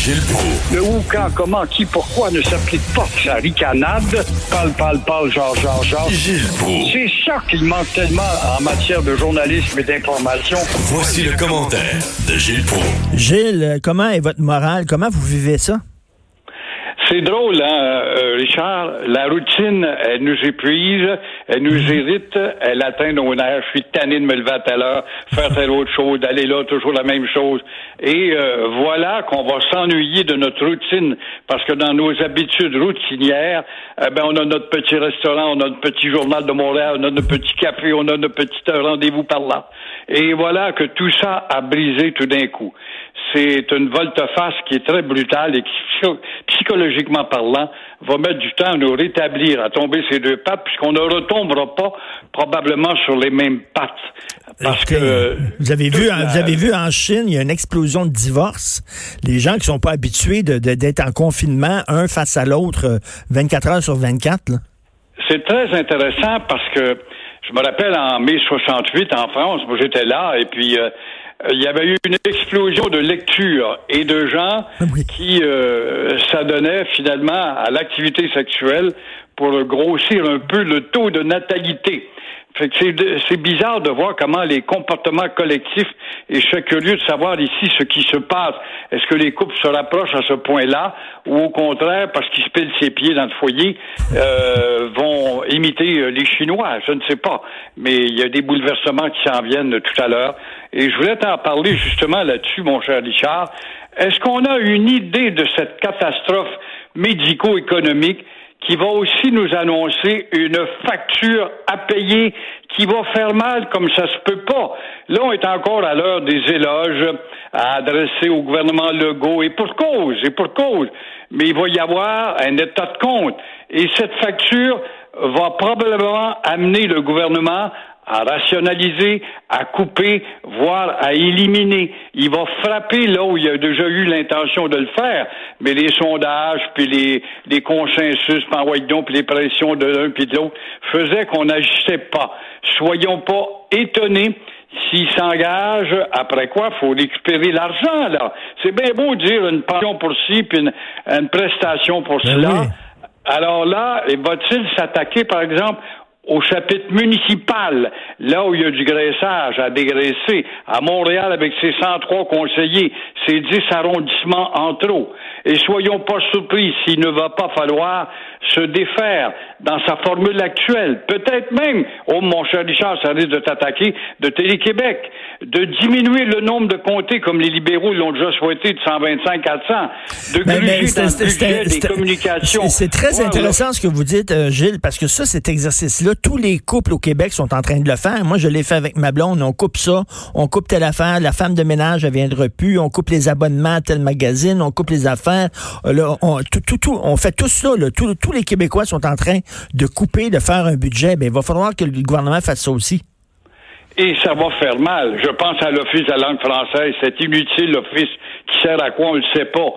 Gilles Proulx. Le où, quand, comment, qui, pourquoi ne s'applique pas sa ricanade? Parle, parle, parle, genre, genre, genre. Gilles Proulx. C'est ça qu'il manque tellement en matière de journalisme et d'information. Voici le commentaire de Gilles Proulx. Gilles, comment est votre morale? Comment vous vivez ça? C'est drôle, hein, euh, Richard. La routine, elle nous épuise, elle nous irrite, elle atteint nos nerfs. Je suis tanné de me lever à telle heure, faire telle autre chose, d'aller là, toujours la même chose. Et euh, voilà qu'on va s'ennuyer de notre routine, parce que dans nos habitudes routinières, eh ben, on a notre petit restaurant, on a notre petit journal de Montréal, on a notre petit café, on a notre petit rendez-vous par là. Et voilà que tout ça a brisé tout d'un coup. C'est une volte-face qui est très brutale et qui, psychologiquement parlant, va mettre du temps à nous rétablir, à tomber ces deux pattes, puisqu'on ne retombera pas probablement sur les mêmes pattes. Parce Écoutez, que vous avez vu, toute la- vous avez vu en Chine, il y a une explosion de divorces. Les gens qui sont pas habitués de- de- d'être en confinement, un face à l'autre, euh, 24 heures sur 24. là. C'est très intéressant parce que je me rappelle en mai 68 en France, moi j'étais là et puis euh, il y avait eu une explosion de lecture et de gens Oui. qui euh, s'adonnaient finalement à l'activité sexuelle pour grossir un peu le taux de natalité. C'est, bizarre de voir comment les comportements collectifs, et je suis curieux de savoir ici ce qui se passe. Est-ce que les couples se rapprochent à ce point-là, ou au contraire, parce qu'ils se pèlent ses pieds dans le foyer, euh, vont imiter euh, les Chinois? Je ne sais pas. Mais il y a des bouleversements qui s'en viennent tout à l'heure. Et je voulais t'en parler justement là-dessus, mon cher Richard. Est-ce qu'on a une idée de cette catastrophe médico-économique qui va aussi nous annoncer une facture à payer qui va faire mal comme ça se peut pas. Là, on est encore à l'heure des éloges à adresser au gouvernement Legault, et pour cause, et pour cause. Mais il va y avoir un état de compte. Et cette facture va probablement amener le gouvernement à rationaliser, à couper, voire à éliminer. Il va frapper là où il a déjà eu l'intention de le faire, mais les sondages, puis les, les consensus, white donc, puis les pressions de l'un puis de l'autre faisaient qu'on n'agissait pas. Soyons pas étonnés s'il s'engage, après quoi, faut récupérer l'argent, là. C'est bien beau de dire une pension pour ci, puis une, une prestation pour Ben cela. oui. Alors là, va-t-il s'attaquer, par exemple, au chapitre municipal, là où il y a du graissage à dégraisser, à Montréal avec ses 103 conseillers, ses 10 arrondissements en trop. Et soyons pas surpris s'il ne va pas falloir se défaire dans sa formule actuelle. Peut-être même, oh mon cher Richard, ça risque de t'attaquer, de Télé-Québec, de diminuer le nombre de comtés comme les libéraux l'ont déjà souhaité de 125 à 100, de Ben, gruger c'était- dans le budget des communications. C'est très Ouais, intéressant ce que vous dites, euh, Gilles, parce que ça, cet exercice-là, tous les couples au Québec sont en train de le faire. Moi, je l'ai fait avec ma blonde. On coupe ça, on coupe telle affaire. La femme de ménage, elle viendra plus. On coupe les abonnements à tel magazine. On coupe les affaires. Euh, là, on, tout, tout, on fait tout ça. Là. Tous- les Québécois sont en train de couper, de faire un budget. Ben, il va falloir que le gouvernement fasse ça aussi. Et ça va faire mal. Je pense à l'Office de la langue française, cet inutile office qui sert à quoi, on ne le sait pas.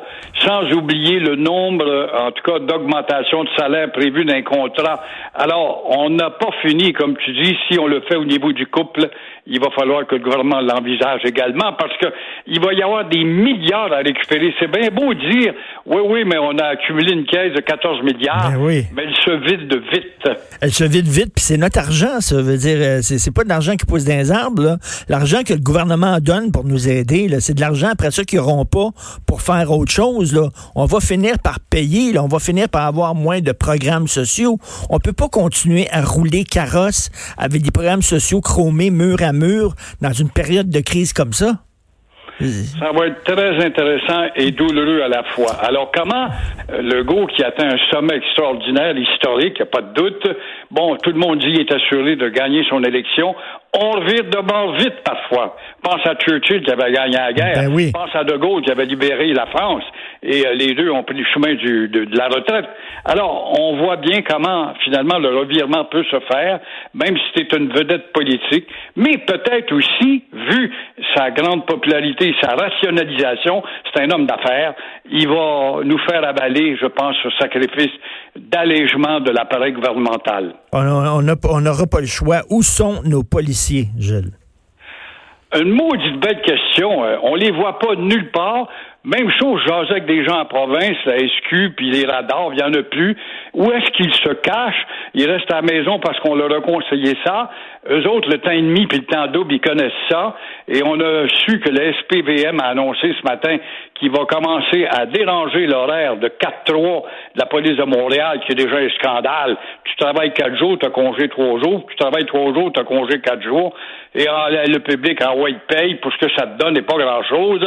Sans oublier le nombre, en tout cas, d'augmentation de salaire prévues d'un contrat. Alors, on n'a pas fini, comme tu dis, si on le fait au niveau du couple, il va falloir que le gouvernement l'envisage également, parce que il va y avoir des milliards à récupérer. C'est bien beau dire, oui, oui, mais on a accumulé une caisse de 14 milliards, Ben oui. mais elle se vide de vite. Elle se vide vite, puis c'est notre argent, ça veut dire, euh, c'est pas de l'argent qui pousse dans les arbres, là. L'argent que le gouvernement donne pour nous aider, là, c'est de l'argent après ça qu'ils pas pour faire autre chose. On va finir par payer. On va finir par avoir moins de programmes sociaux. On peut pas continuer à rouler carrosse avec des programmes sociaux chromés mur à mur dans une période de crise comme ça. Ça va être très intéressant et douloureux à la fois. Alors, comment euh, le go qui atteint un sommet extraordinaire, historique, il n'y a pas de doute, bon, tout le monde dit qu'il est assuré de gagner son élection. On revire de bord vite parfois. Pense à Churchill qui avait gagné la guerre. Ben oui. Pense à De Gaulle qui avait libéré la France. Et euh, les deux ont pris le chemin du, de, de la retraite. Alors, on voit bien comment, finalement, le revirement peut se faire, même si c'est une vedette politique. Mais peut-être aussi, vu sa grande popularité, sa rationalisation, c'est un homme d'affaires, il va nous faire avaler, je pense, ce sacrifice d'allègement de l'appareil gouvernemental. On on n'a- on n'aura pas le choix. Où sont nos policiers, Une maudite belle question. Euh, on les voit pas nulle part. Même chose, j'osais avec des gens en province, la SQ, puis les radars, il y en a plus. Où est-ce qu'ils se cachent? Ils restent à la maison parce qu'on leur a conseillé ça. Eux autres, le temps et demi puis le temps double, ils connaissent ça. Et on a su que le SPVM a annoncé ce matin qu'il va commencer à déranger l'horaire de 4-3 de la police de Montréal, qui est déjà un scandale. Tu travailles quatre jours, tu as congé trois jours. Tu travailles trois jours, tu as congé quatre jours. Et ah, le public en white paye pour ce que ça te donne et pas grand-chose.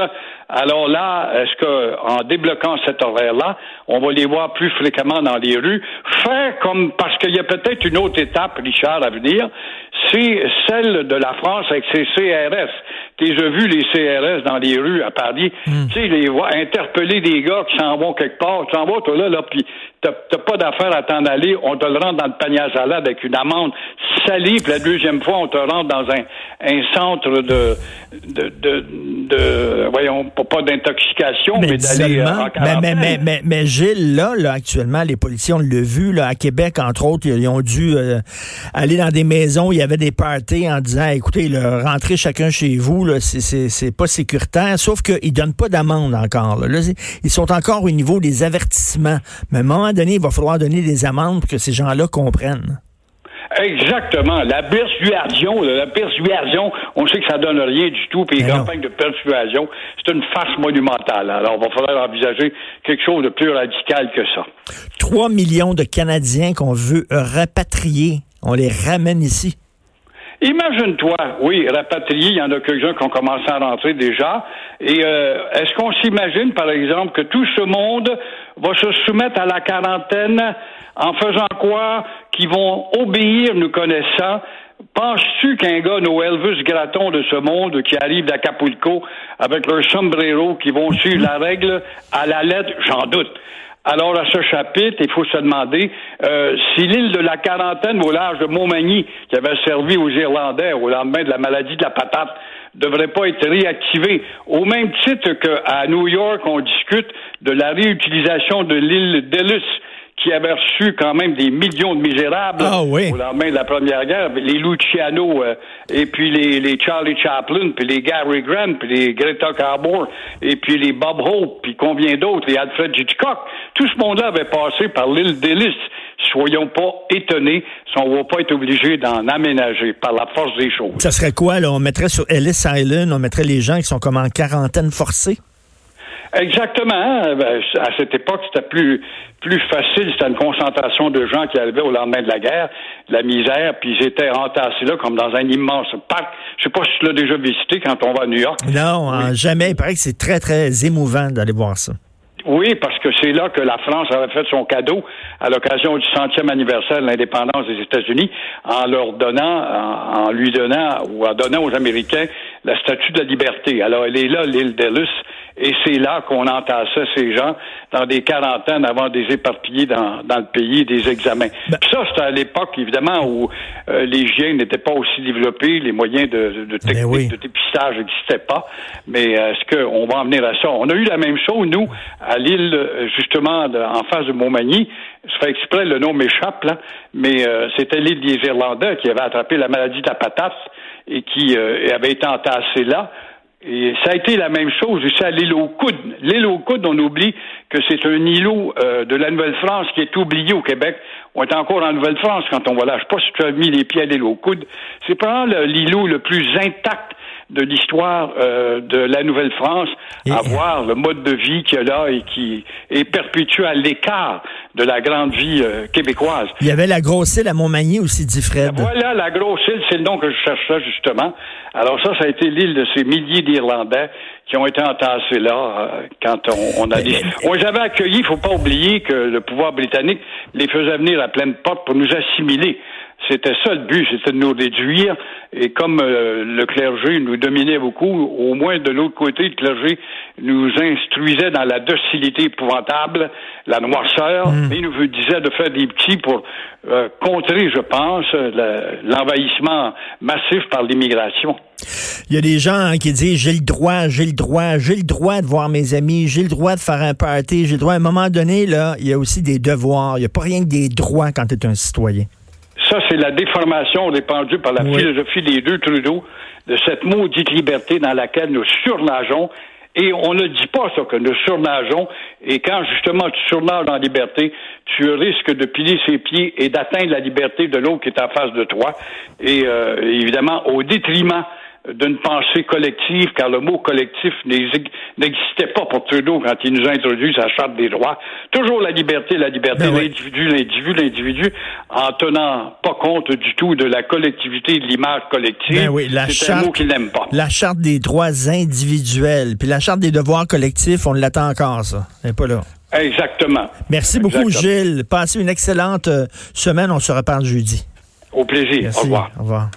Alors là, est-ce que en débloquant cet horaire-là, on va les voir plus fréquemment dans les rues, faire comme parce qu'il y a peut-être une autre étape, Richard, à venir, c'est celle de la France avec ses CRS. As vu les CRS dans les rues à Paris, tu sais, les voir interpeller des gars qui s'en vont quelque part, tu s'en vas toi là, là, puis t'as pas d'affaire à t'en aller, on te le rentre dans le panier à salade avec une amende salée, puis la deuxième fois, on te rentre dans un, un centre de, de, de, de voyons, pas, d'intoxication, mais, Mais d'aller euh, Mais, mais, mais, mais, mais Gilles, là, là, actuellement, les policiers, on l'a vu, là, à Québec, entre autres, ils, ils ont dû euh, aller dans des maisons, il y avait des parties en disant, écoutez, là, rentrez chacun chez vous, c'est- pas sécuritaire, sauf qu'ils donnent pas d'amende encore. Là. Là, c'est- ils sont encore au niveau des avertissements. Mais à un moment donné, il va falloir donner des amendes pour que ces gens-là comprennent. Exactement. La persuasion, la persuasion, on sait que ça donne rien du tout, puis les campagnes de persuasion, c'est une farce monumentale. Alors, il va falloir envisager quelque chose de plus radical que ça. 3 millions de Canadiens qu'on veut rapatrier, on les ramène ici. Imagine-toi, oui, rapatrié, il y en a quelques-uns qui ont commencé à rentrer déjà. Et euh, est-ce qu'on s'imagine, par exemple, que tout ce monde va se soumettre à la quarantaine en faisant quoi? Qu'ils vont obéir, nous connaissant. Penses-tu qu'un gars, nos Elvis Gratton de ce monde, qui arrive d'Acapulco avec leur sombrero, qui vont suivre la règle à la lettre, j'en doute. Alors, à ce chapitre, il faut se demander euh, si l'île de la quarantaine au large de Montmagny, qui avait servi aux Irlandais au lendemain de la maladie de la patate, devrait pas être réactivée. Au même titre qu'à New York, on discute de la réutilisation de l'île d'Ellis, qui avait reçu quand même des millions de misérables Ah oui. au lendemain de la Première Guerre, les Luciano, euh, et puis les, les Charlie Chaplin, puis les Gary Grant, puis les Greta Garbo, et puis les Bob Hope, puis combien d'autres, les Alfred Hitchcock. Tout ce monde-là avait passé par l'île d'Ellis. Soyons pas étonnés si on va pas être obligé d'en aménager par la force des choses. Ça serait quoi, là? On mettrait sur Ellis Island, on mettrait les gens qui sont comme en quarantaine forcée? Exactement. hein. Ben, à cette époque, c'était plus plus facile. C'était une concentration de gens qui arrivaient au lendemain de la guerre, de la misère, puis ils étaient entassés là comme dans un immense parc. Je sais pas si tu l'as déjà visité quand on va à New York. Non, hein, jamais. Il paraît que c'est très, très émouvant d'aller voir ça. Oui, parce que c'est là que la France avait fait son cadeau à l'occasion du centième anniversaire de l'indépendance des États-Unis en leur donnant, en, en lui donnant ou en donnant aux Américains la statue de la liberté. Alors, elle est là, l'île d'Ellis, et c'est là qu'on entassait ces gens dans des quarantaines avant de les éparpiller dans, dans le pays des examens. Puis ça, c'était à l'époque, évidemment, où euh, l'hygiène n'était pas aussi développée, les moyens de, de technique oui. de dépistage n'existaient pas. Mais euh, est-ce qu'on va en venir à ça? On a eu la même chose, nous, à l'île, euh, justement, de- en face de Montmagny. Je fais exprès, le nom m'échappe, là, mais euh, c'était l'île des Irlandais qui avait attrapé la maladie de la patate et qui euh, avait été entassée là. Et ça a été la même chose ici à l'île aux Coudes. L'île aux Coudes, on oublie que c'est un îlot euh, de la Nouvelle-France qui est oublié au Québec. On est encore en Nouvelle-France quand on va là. Je sais pas si tu as mis les pieds à l'île aux Coudes. C'est probablement le- l'îlot le plus intact de l'histoire euh, de la Nouvelle-France à voir le mode de vie qu'il y a là et qui est perpétué à l'écart de la grande vie euh, québécoise. Il y avait la grosse île à Montmagny aussi, dit Fred. Voilà, la grosse île, c'est le nom que je cherchais justement. Alors ça, ça a été l'île de ces milliers d'Irlandais qui ont été entassés là euh, quand on, on a dit. On les avait accueillis, il faut pas oublier que le pouvoir britannique les faisait venir à pleine porte pour nous assimiler. C'était ça le but, c'était de nous réduire. Et comme euh, le clergé nous dominait beaucoup, au moins de l'autre côté, le clergé nous instruisait dans la docilité épouvantable, la noirceur, et nous disait de faire des petits pour euh, contrer, je pense, le- l'envahissement massif par l'immigration. Il y a des gens hein, qui disent j'ai le droit, j'ai le droit, j'ai le droit de voir mes amis, j'ai le droit de faire un party, j'ai le droit. À un moment donné, là, il y a aussi des devoirs. Il n'y a pas rien que des droits quand tu es un citoyen. Ça, c'est la déformation répandue par la Oui. philosophie des deux Trudeau de cette maudite liberté dans laquelle nous surnageons. Et on ne dit pas ça, que nous surnageons. Et quand justement tu surnages dans la liberté, tu risques de piler ses pieds et d'atteindre la liberté de l'autre qui est en face de toi. Et euh, évidemment, au détriment d'une pensée collective, car le mot collectif n'exi- n'existait pas pour Trudeau quand il nous a introduit sa charte des droits. Toujours la liberté, la liberté, Ben oui. l'individu, l'individu, l'individu, en tenant pas compte du tout de la collectivité, de l'image collective. Ben oui, la C'est un charte- mot qu'il n'aime pas. La charte des droits individuels, puis la charte des devoirs collectifs, on l'attend encore, ça. Elle n'est pas là. Exactement. Merci beaucoup. Gilles. Passez une excellente euh, semaine. On se reparle jeudi. Au plaisir. Merci. Au revoir. Au revoir.